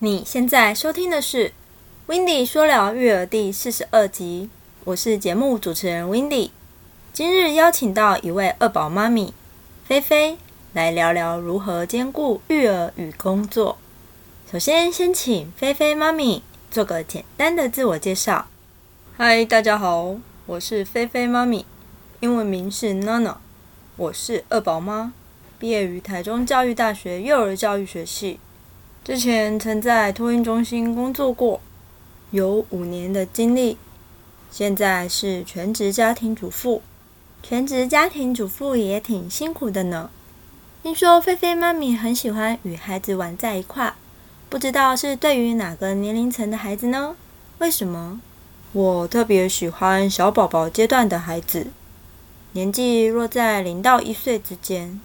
你现在收听的是《w i n d y 说聊育儿》第四十二集，我是节目主持人 w i n d y 今日邀请到一位二宝妈咪菲菲来聊聊如何兼顾育儿与工作。首先，先请菲菲妈咪做个简单的自我介绍。嗨，大家好，我是菲菲妈咪，英文名是 Nana，我是二宝妈，毕业于台中教育大学幼儿教育学系。之前曾在托运中心工作过，有五年的经历。现在是全职家庭主妇，全职家庭主妇也挺辛苦的呢。听说菲菲妈咪很喜欢与孩子玩在一块，不知道是对于哪个年龄层的孩子呢？为什么？我特别喜欢小宝宝阶段的孩子，年纪落在零到一岁之间。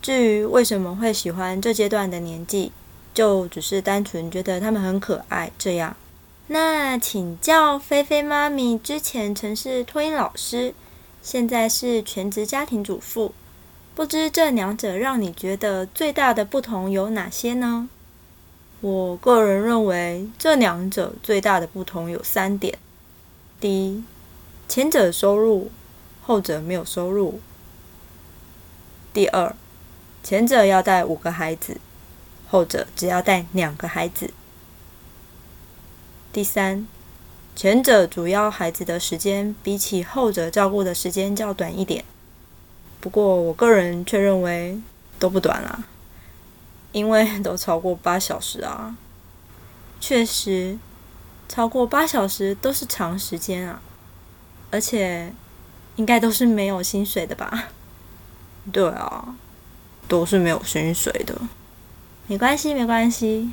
至于为什么会喜欢这阶段的年纪？就只是单纯觉得他们很可爱这样。那请教菲菲妈咪，之前曾是托婴老师，现在是全职家庭主妇，不知这两者让你觉得最大的不同有哪些呢？我个人认为这两者最大的不同有三点：第一，前者收入，后者没有收入；第二，前者要带五个孩子。后者只要带两个孩子。第三，前者主要孩子的时间比起后者照顾的时间较短一点。不过我个人却认为都不短啦，因为都超过八小时啊。确实，超过八小时都是长时间啊，而且应该都是没有薪水的吧？对啊，都是没有薪水的。没关系，没关系。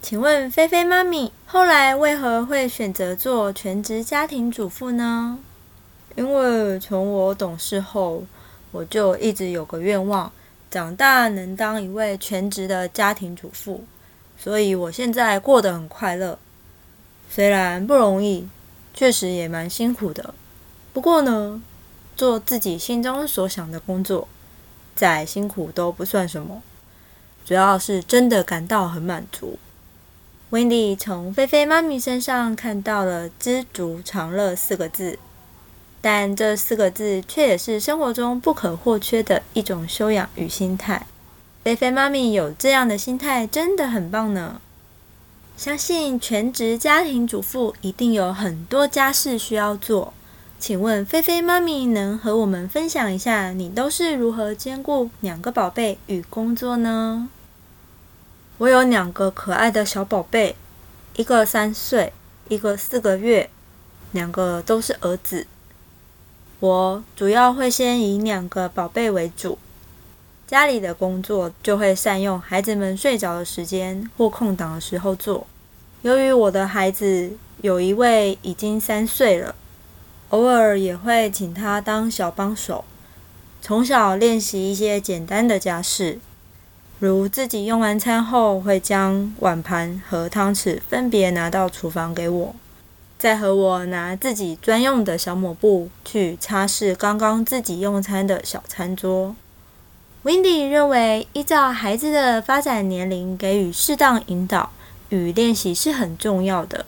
请问菲菲妈咪后来为何会选择做全职家庭主妇呢？因为从我懂事后，我就一直有个愿望，长大能当一位全职的家庭主妇。所以我现在过得很快乐，虽然不容易，确实也蛮辛苦的。不过呢，做自己心中所想的工作，再辛苦都不算什么。主要是真的感到很满足。Wendy 从菲菲妈咪身上看到了“知足常乐”四个字，但这四个字却也是生活中不可或缺的一种修养与心态。菲菲妈咪有这样的心态，真的很棒呢。相信全职家庭主妇一定有很多家事需要做，请问菲菲妈咪能和我们分享一下，你都是如何兼顾两个宝贝与工作呢？我有两个可爱的小宝贝，一个三岁，一个四个月，两个都是儿子。我主要会先以两个宝贝为主，家里的工作就会善用孩子们睡着的时间或空档的时候做。由于我的孩子有一位已经三岁了，偶尔也会请他当小帮手，从小练习一些简单的家事。如自己用完餐后，会将碗盘和汤匙分别拿到厨房给我，再和我拿自己专用的小抹布去擦拭刚刚自己用餐的小餐桌。Wendy 认为，依照孩子的发展年龄给予适当引导与练习是很重要的。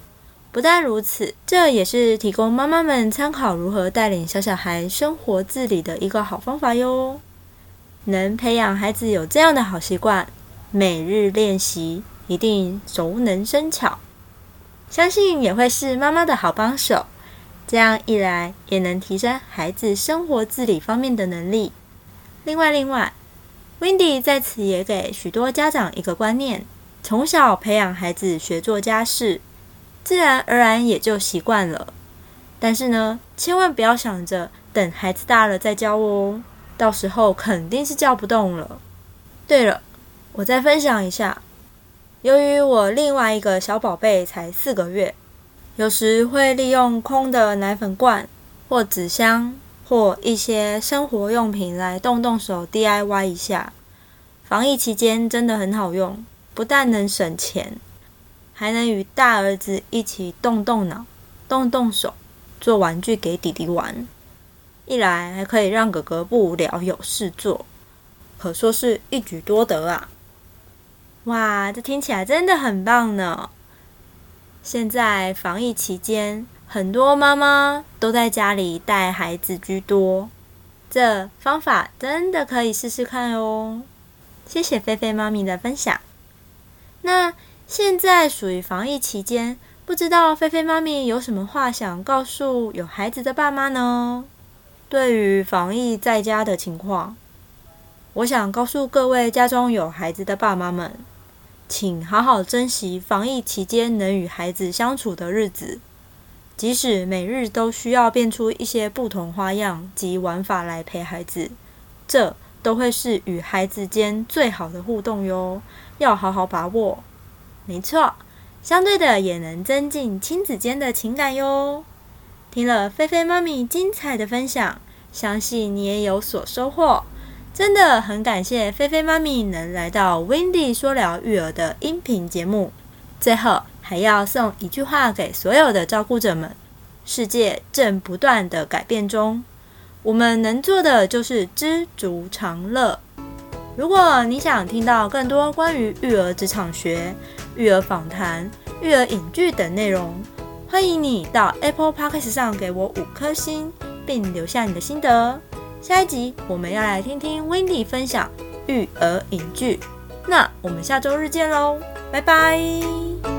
不但如此，这也是提供妈妈们参考如何带领小小孩生活自理的一个好方法哟。能培养孩子有这样的好习惯，每日练习一定熟能生巧，相信也会是妈妈的好帮手。这样一来，也能提升孩子生活自理方面的能力。另外，另外，Wendy 在此也给许多家长一个观念：从小培养孩子学做家事，自然而然也就习惯了。但是呢，千万不要想着等孩子大了再教哦。到时候肯定是叫不动了。对了，我再分享一下，由于我另外一个小宝贝才四个月，有时会利用空的奶粉罐或纸箱或一些生活用品来动动手 DIY 一下。防疫期间真的很好用，不但能省钱，还能与大儿子一起动动脑、动动手，做玩具给弟弟玩。一来还可以让哥哥不无聊有事做，可说是一举多得啊！哇，这听起来真的很棒呢！现在防疫期间，很多妈妈都在家里带孩子居多，这方法真的可以试试看哦。谢谢菲菲妈咪的分享。那现在属于防疫期间，不知道菲菲妈咪有什么话想告诉有孩子的爸妈呢？对于防疫在家的情况，我想告诉各位家中有孩子的爸妈们。请好好珍惜防疫期间能与孩子相处的日子，即使每日都需要变出一些不同花样及玩法来陪孩子，这都会是与孩子间最好的互动哟，要好好把握。没错，相对的也能增进亲子间的情感哟。听了菲菲妈咪精彩的分享，相信你也有所收获。真的很感谢菲菲妈咪能来到 Windy 说聊育儿的音频节目。最后还要送一句话给所有的照顾者们：世界正不断的改变中，我们能做的就是知足常乐。如果你想听到更多关于育儿职场学、育儿访谈、育儿影剧等内容，欢迎你到 Apple Podcast 上给我五颗星，并留下你的心得。下一集我们要来听听 Wendy 分享育儿影剧，那我们下周日见喽，拜拜。